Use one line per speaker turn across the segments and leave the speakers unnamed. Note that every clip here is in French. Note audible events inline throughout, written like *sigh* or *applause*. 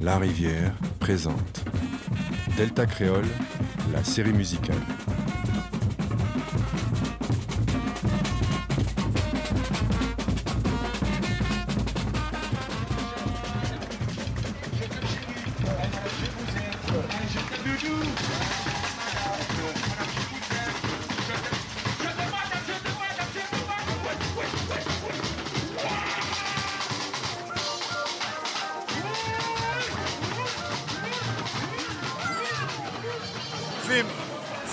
La Rivière présente Delta Créole, la série musicale.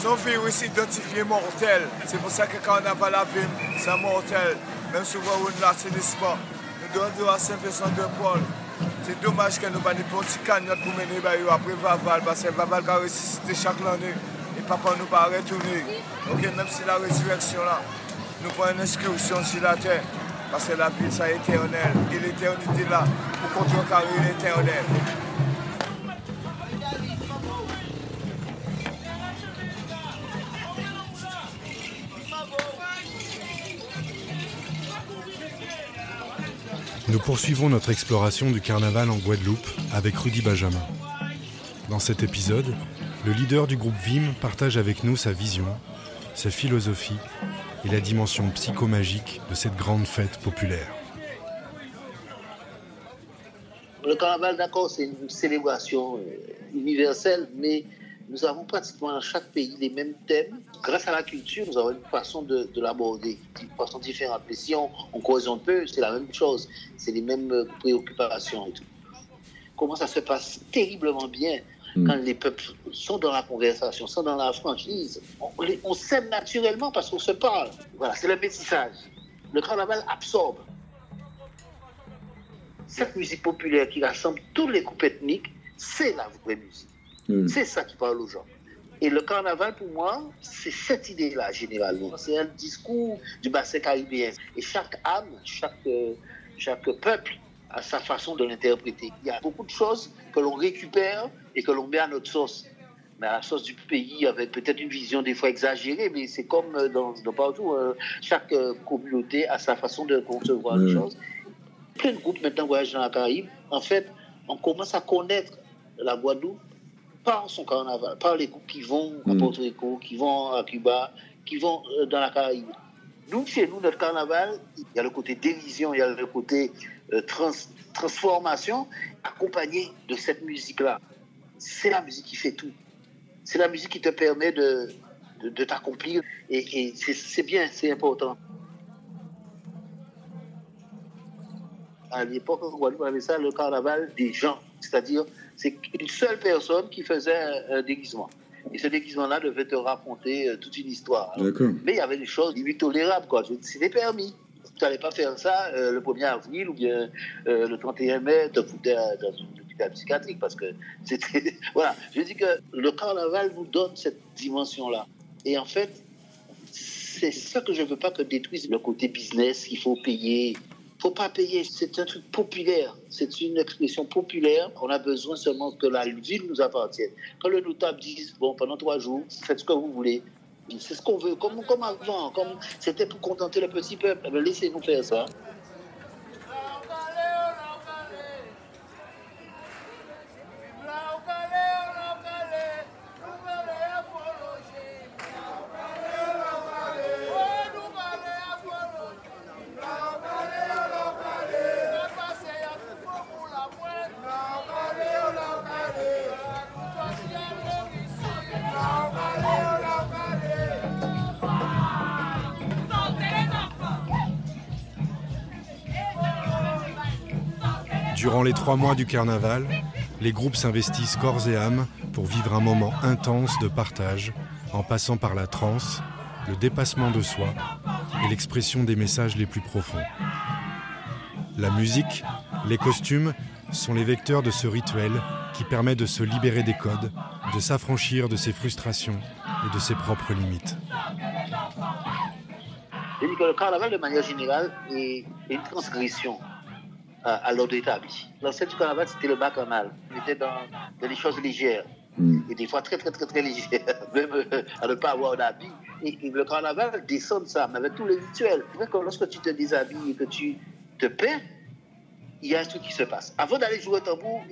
Son virus identifié mortel. C'est pour ça que quand on n'a pas la Vim, c'est mortel. Même si vous ne l'assainissez pas, nous devons à 5 de Paul. C'est dommage que nous n'avons pas de petit cagnotte pour mener après Vaval, parce que Vaval a ressuscité chaque année. Et papa nous pas retourner. Ok, même si la résurrection là, nous prenons une inscription sur la terre. Parce que la vie, ça est éternel. Et l'éternité là, pour contrecarrer l'éternel.
Nous poursuivons notre exploration du carnaval en Guadeloupe avec Rudy Benjamin. Dans cet épisode, le leader du groupe Vim partage avec nous sa vision, sa philosophie et la dimension psychomagique de cette grande fête populaire.
Le carnaval, d'accord, c'est une célébration universelle, mais nous avons pratiquement dans chaque pays les mêmes thèmes. Grâce à la culture, nous avons une façon de, de l'aborder, une façon différente. Mais si on, on cause un peu, c'est la même chose. C'est les mêmes euh, préoccupations et tout. Comment ça se passe terriblement bien quand les peuples sont dans la conversation, sont dans la franchise. On, les- on s'aime naturellement parce qu'on se parle. Voilà, c'est le métissage. Le carnaval absorbe cette musique populaire qui rassemble tous les groupes ethniques, c'est la vraie musique. C'est ça qui parle aux gens. Et le carnaval, pour moi, c'est cette idée-là, généralement. C'est un discours du bassin caribéen. Et chaque âme, chaque, euh, chaque peuple a sa façon de l'interpréter. Il y a beaucoup de choses que l'on récupère et que l'on met à notre sauce. Mais à la sauce du pays, avec peut-être une vision des fois exagérée, mais c'est comme euh, dans, dans partout. euh, chaque communauté a sa façon de concevoir les choses. Plein de groupes maintenant voyagent dans la Caraïbe. En fait, on commence à connaître la Guadeloupe par son carnaval, par les groupes qui vont à Porto Rico, qui vont à Cuba, qui vont euh, dans la Caraïbe. Nous, chez nous, notre carnaval, il y a le côté dérision, il y a le côté euh, trans- transformation, accompagné de cette musique-là. C'est la musique qui fait tout. C'est la musique qui te permet de, de, de t'accomplir. Et, et c'est- bien, c'est important. à l'époque, on avait ça le carnaval des gens. C'est-à-dire, c'est une seule personne qui faisait un, déguisement. Et ce déguisement-là devait te raconter euh, toute une histoire. Mais il y avait des choses limite tolérables, quoi. C'était permis. Tu n'allais pas faire ça euh, le 1er avril ou bien euh, le 31 mai, te foutais dans une hôpital psychiatrique parce que *laughs* c'était. voilà. Je dis que le carnaval nous donne cette dimension-là. Et en fait, c'est ça que je veux pas que détruise le côté business, il faut payer. Faut pas payer, c'est un truc populaire, c'est une expression populaire. On a besoin seulement que la ville nous appartienne. Quand le notable dise, bon, pendant trois jours, faites ce que vous voulez. C'est ce qu'on veut, comme, comme avant, comme c'était pour contenter le petit peuple. Eh bien, Laissez-nous faire ça.
Durant les trois mois du carnaval, les groupes s'investissent corps et âme pour vivre un moment intense de partage, en passant par la transe, le dépassement de soi et l'expression des messages les plus profonds. La musique, les costumes sont les vecteurs de ce rituel qui permet de se libérer des codes, de s'affranchir de ses frustrations et de ses propres limites.
À, l'ordre établi. L'ancêtre du carnaval, c'était le bacchanal. On était dans, des choses légères. Hmm. Et des fois très, très, très, très légères. *laughs* Même euh, à ne pas avoir d'habit. Et, le carnaval descend de ça, mais avec tous les rituels. C'est vrai que lorsque tu te déshabilles et que tu te perds, il y a un truc qui se passe. Avant d'aller jouer au tambour,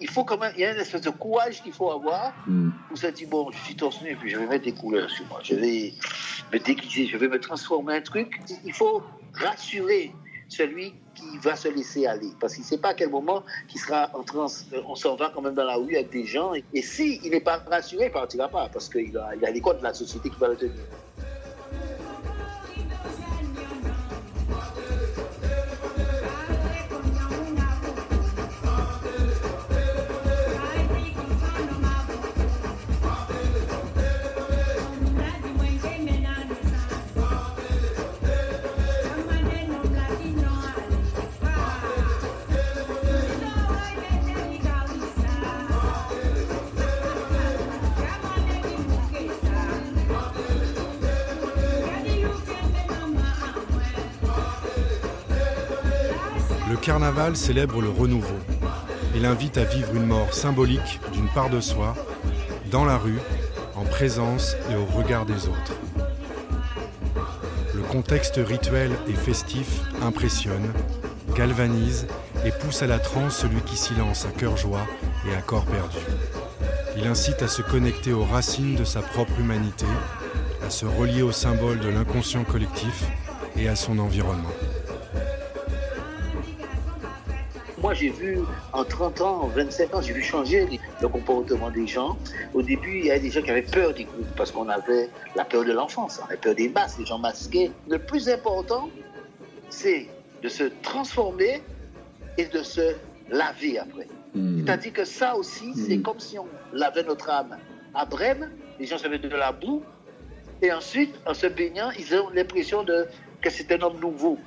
il, faut quand même, il y a une espèce de courage qu'il faut avoir mm. pour se dire, bon, je suis torse nu, puis je vais mettre des couleurs sur moi, je vais me déguiser, je vais me transformer en un truc. Il faut rassurer celui qui va se laisser aller. Parce qu'il ne sait pas à quel moment il sera en transe. On s'en va quand même dans la rue avec des gens. Et s'il il n'est pas rassuré, il ne partira pas. Parce qu'il a, a les codes de la société qui va le tenir.
Carnaval célèbre le renouveau. Il invite à vivre une mort symbolique d'une part de soi, dans la rue, en présence et au regard des autres. Le contexte rituel et festif impressionne, galvanise et pousse à la transe celui qui s'y lance à cœur joie et à corps perdu. Il incite à se connecter aux racines de sa propre humanité, à se relier au symbole de l'inconscient collectif et à son environnement.
Moi, j'ai vu en 30 ans, en 25 ans, j'ai vu changer le comportement des gens. Au début, il y avait des gens qui avaient peur des groupes parce qu'on avait la peur de l'enfance, on avait peur des masques, des gens masqués. Le plus important, c'est de se transformer et de se laver après. Hmm. C'est-à-dire que ça aussi, c'est hmm. comme si on lavait notre âme. À Brême, les gens avaient de la boue et ensuite, en se baignant, ils ont l'impression de, que c'est un homme nouveau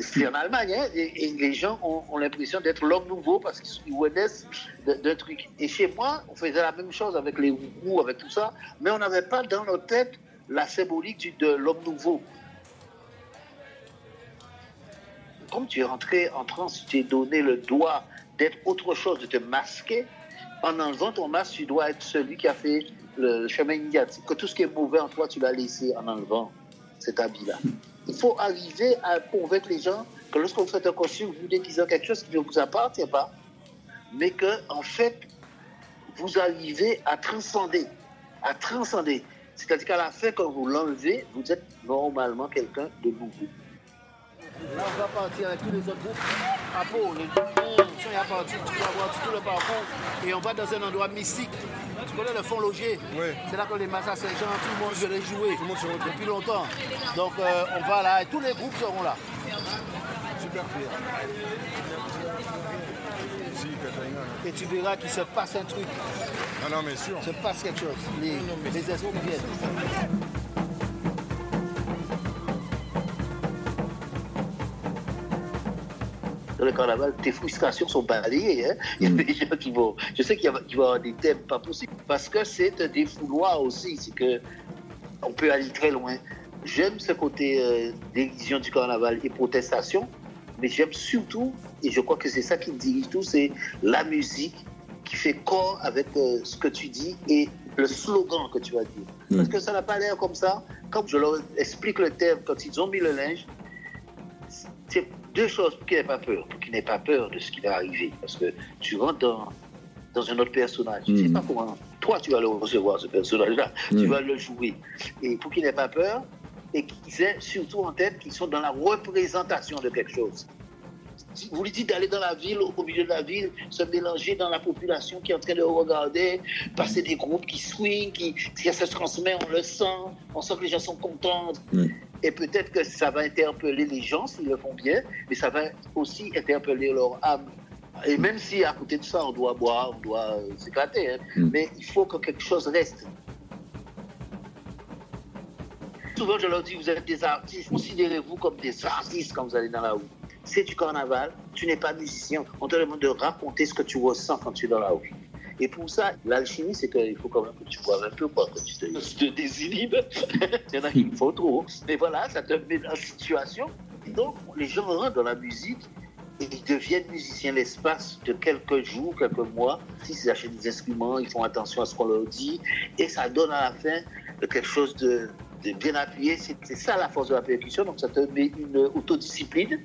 c'est en Allemagne, hein, et, les gens ont, l'impression d'être l'homme nouveau parce qu'ils renaissent d'un truc. Et chez moi, on faisait la même chose avec les roues, avec tout ça, mais on n'avait pas dans notre tête la symbolique de l'homme nouveau. Comme tu es rentré en transe, tu t'es donné le droit d'être autre chose, de te masquer. En enlevant ton masque, tu dois être celui qui a fait le chemin initiatique. Que tout ce qui est mauvais en toi, tu l'as laissé en enlevant cet habit-là. Il faut arriver à convaincre les gens que lorsque vous faites un costume, vous déguisez quelque chose qui ne vous appartient pas, mais que, en fait, vous arrivez à transcender. À transcender. C'est-à-dire qu'à la fin, quand vous l'enlevez, vous êtes normalement quelqu'un de nouveau. Là, on va partir avec tous les autres groupes à Pau. Les gens sont partis, tu vas voir tout le parcours et on va dans un endroit mystique. Tu connais le fond
Oui.
C'est là que les massas Saint-Jean, tout le monde veut les jouer depuis longtemps. Donc euh, on va là et tous les groupes seront là.
Super fier.
Et tu verras qu'il se passe un truc.
Ah non, mais sûr.
Il se passe quelque chose. Les, les esprits viennent. Dans le carnaval, tes frustrations sont balayées. Hein. Il y a mm. des gens qui vont. Je sais qu'il va y avoir des thèmes pas possibles. Parce que c'est un défouloir aussi. C'est que on peut aller très loin. J'aime ce côté euh, du carnaval et protestation, mais j'aime surtout, et je crois que c'est ça qui me dirige tout, c'est la musique qui fait corps avec euh, ce que tu dis et le slogan que tu vas dire. Mm. Parce que ça n'a pas l'air comme ça. Comme je leur explique le thème, quand ils ont mis le linge, deux choses pour qu'il n'ait pas peur, pour qu'il n'ait pas peur de ce qui va arriver. Parce que tu rentres dans, dans un autre personnage. Tu ne sais mm. pas comment. Toi, tu vas le recevoir, ce personnage-là. Tu mm. vas le jouer. Et pour qu'il n'ait pas peur, et qu'ils aient surtout en tête qu'ils sont dans la représentation de quelque chose. Vous lui dites d'aller dans la ville, au milieu de la ville, se mélanger dans la population qui est en train de regarder, passer des groupes qui swing, qui, qui se transmet, on le sent, on sent que les gens sont contents. Mm. Et peut-être que ça va interpeller les gens s'ils le font bien, mais ça va aussi interpeller leur âme. Et même si à côté de ça, on doit boire, on doit euh, s'éclater, hein, mm. mais il faut que quelque chose reste. Souvent, je leur dis, vous êtes des artistes, considérez-vous comme des artistes quand vous allez dans la rue. C'est du carnaval, tu n'es pas musicien. On te demande de raconter ce que tu ressens quand tu es dans la rue. Et pour ça, l'alchimie, c'est qu'il faut quand même que tu boives un peu, quoi, que tu te, désinhibes. *laughs* Il y en a qui faut trop. Mais voilà, ça te met dans la situation. donc, les gens rentrent dans la musique ils deviennent musiciens l'espace de quelques jours, quelques mois. S'ils achètent des instruments, ils font attention à ce qu'on leur dit, et ça donne à la fin quelque chose de, bien appuyé. C'est ça la force de la percussion, donc ça te met une autodiscipline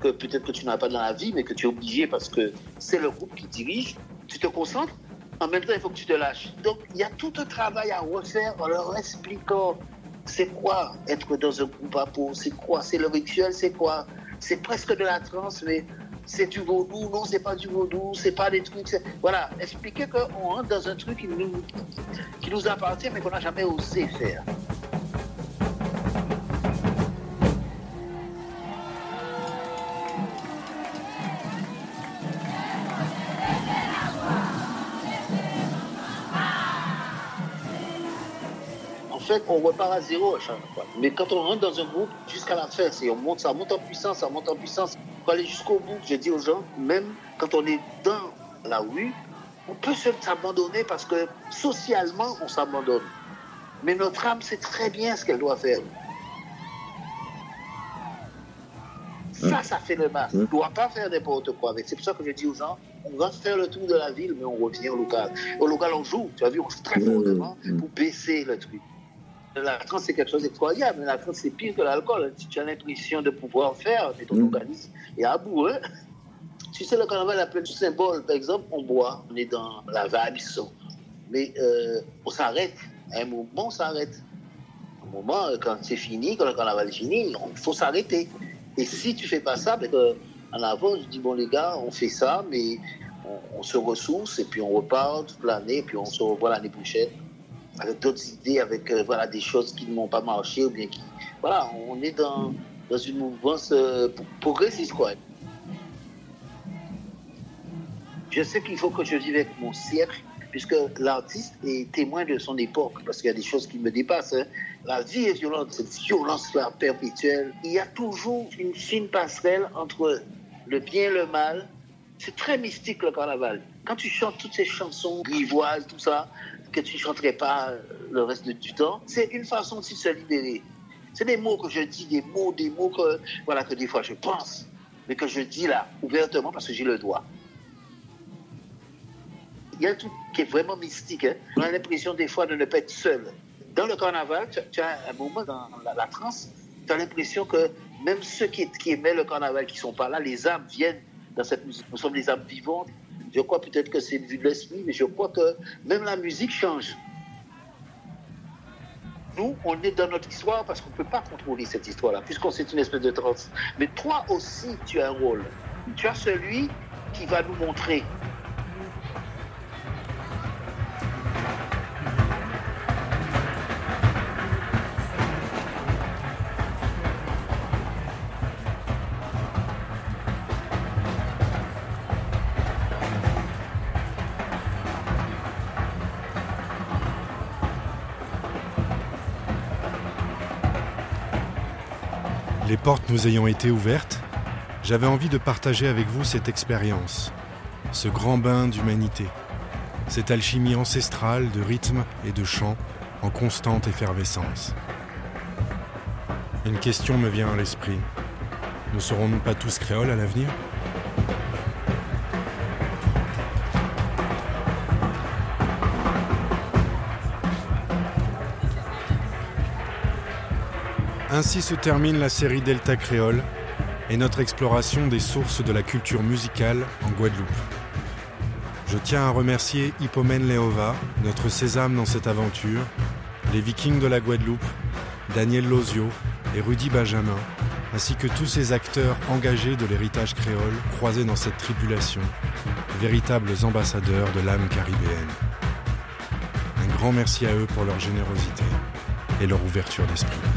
que peut-être que tu n'as pas dans la vie, mais que tu es obligé parce que c'est le groupe qui dirige. Tu te concentres, en même temps, il faut que tu te lâches. Donc, il y a tout un travail à refaire en leur expliquant c'est quoi être dans un groupe à peau, c'est quoi, c'est le rituel, c'est quoi c'est presque de la trance, mais c'est du vaudou, non, c'est pas du vaudou, c'est pas des trucs. Voilà, expliquer qu'on rentre dans un truc qui nous, qui nous appartient, mais qu'on n'a jamais osé faire. Fait, on repart à zéro à chaque fois. Mais quand on rentre dans un groupe, jusqu'à la fin, c'est on monte, ça monte en puissance, ça monte en puissance. Pour aller jusqu'au bout, je dis aux gens, même quand on est dans la rue, on peut s'abandonner parce que socialement, on s'abandonne. Mais notre âme sait très bien ce qu'elle doit faire. Ça, ça fait le mal. On ne doit pas faire n'importe quoi avec. C'est pour ça que je dis aux gens, on va faire le tour de la ville, mais on revient au local. Au local, on joue, tu as vu, on joue très fortement pour baisser le truc. La trans, c'est quelque chose mais la trans, c'est pire que l'alcool. Si tu as l'impression de pouvoir faire, mais ton mm. organisme est à bout. Hein. Tu sais, le carnaval a plein de symboles. Par exemple, on boit, on est dans la vibe, mais euh, on s'arrête. À un moment, on s'arrête. À un moment, euh, quand c'est fini, quand le carnaval est fini, il faut s'arrêter. Et si tu fais pas ça, ben, en avant, je dis, bon, les gars, on fait ça, mais on, on se ressource et puis on repart toute l'année, et puis on se revoit l'année prochaine avec d'autres idées, avec euh, voilà, des choses qui ne m'ont pas marché ou bien qui. Voilà, on est dans, dans une mouvance euh, progressiste, quoi. Je sais qu'il faut que je vive avec mon siècle, puisque l'artiste est témoin de son époque, parce qu'il y a des choses qui me dépassent. Hein. La vie est violente, cette violence-là perpétuelle. Il y a toujours une fine passerelle entre le bien et le mal. C'est très mystique le carnaval. Quand tu chantes toutes ces chansons grivoises, tout ça, que tu ne chanterais pas le reste du temps, c'est une façon de se libérer. C'est des mots que je dis, des mots, des mots que, voilà, que des fois je pense, mais que je dis là, ouvertement parce que j'ai le droit. Il y a un truc qui est vraiment mystique. Hein. On a l'impression des fois de ne pas être seul. Dans le carnaval, tu, as un moment dans la, la transe, tu as l'impression que même ceux qui, qui aimaient le carnaval, qui ne sont pas là, les âmes viennent dans cette musique. Nous sommes des âmes vivantes je crois peut-être que c'est une vue de l'esprit, mais je crois que même la musique change. Nous, on est dans notre histoire parce qu'on ne peut pas contrôler cette histoire-là, puisqu'on c'est une espèce de trans. Mais toi aussi, tu as un rôle. Tu as celui qui va nous montrer
portes nous ayant été ouvertes, j'avais envie de partager avec vous cette expérience, ce grand bain d'humanité, cette alchimie ancestrale de rythme et de chant en constante effervescence. Une question me vient à l'esprit. Ne serons-nous pas tous créoles à l'avenir? Ainsi se termine la série Delta Créole et notre exploration des sources de la culture musicale en Guadeloupe. Je tiens à remercier Hippomène Leova, notre sésame dans cette aventure, les Vikings de la Guadeloupe, Daniel Lozio et Rudy Benjamin, ainsi que tous ces acteurs engagés de l'héritage créole croisés dans cette tribulation, véritables ambassadeurs de l'âme caribéenne. Un grand merci à eux pour leur générosité et leur ouverture d'esprit.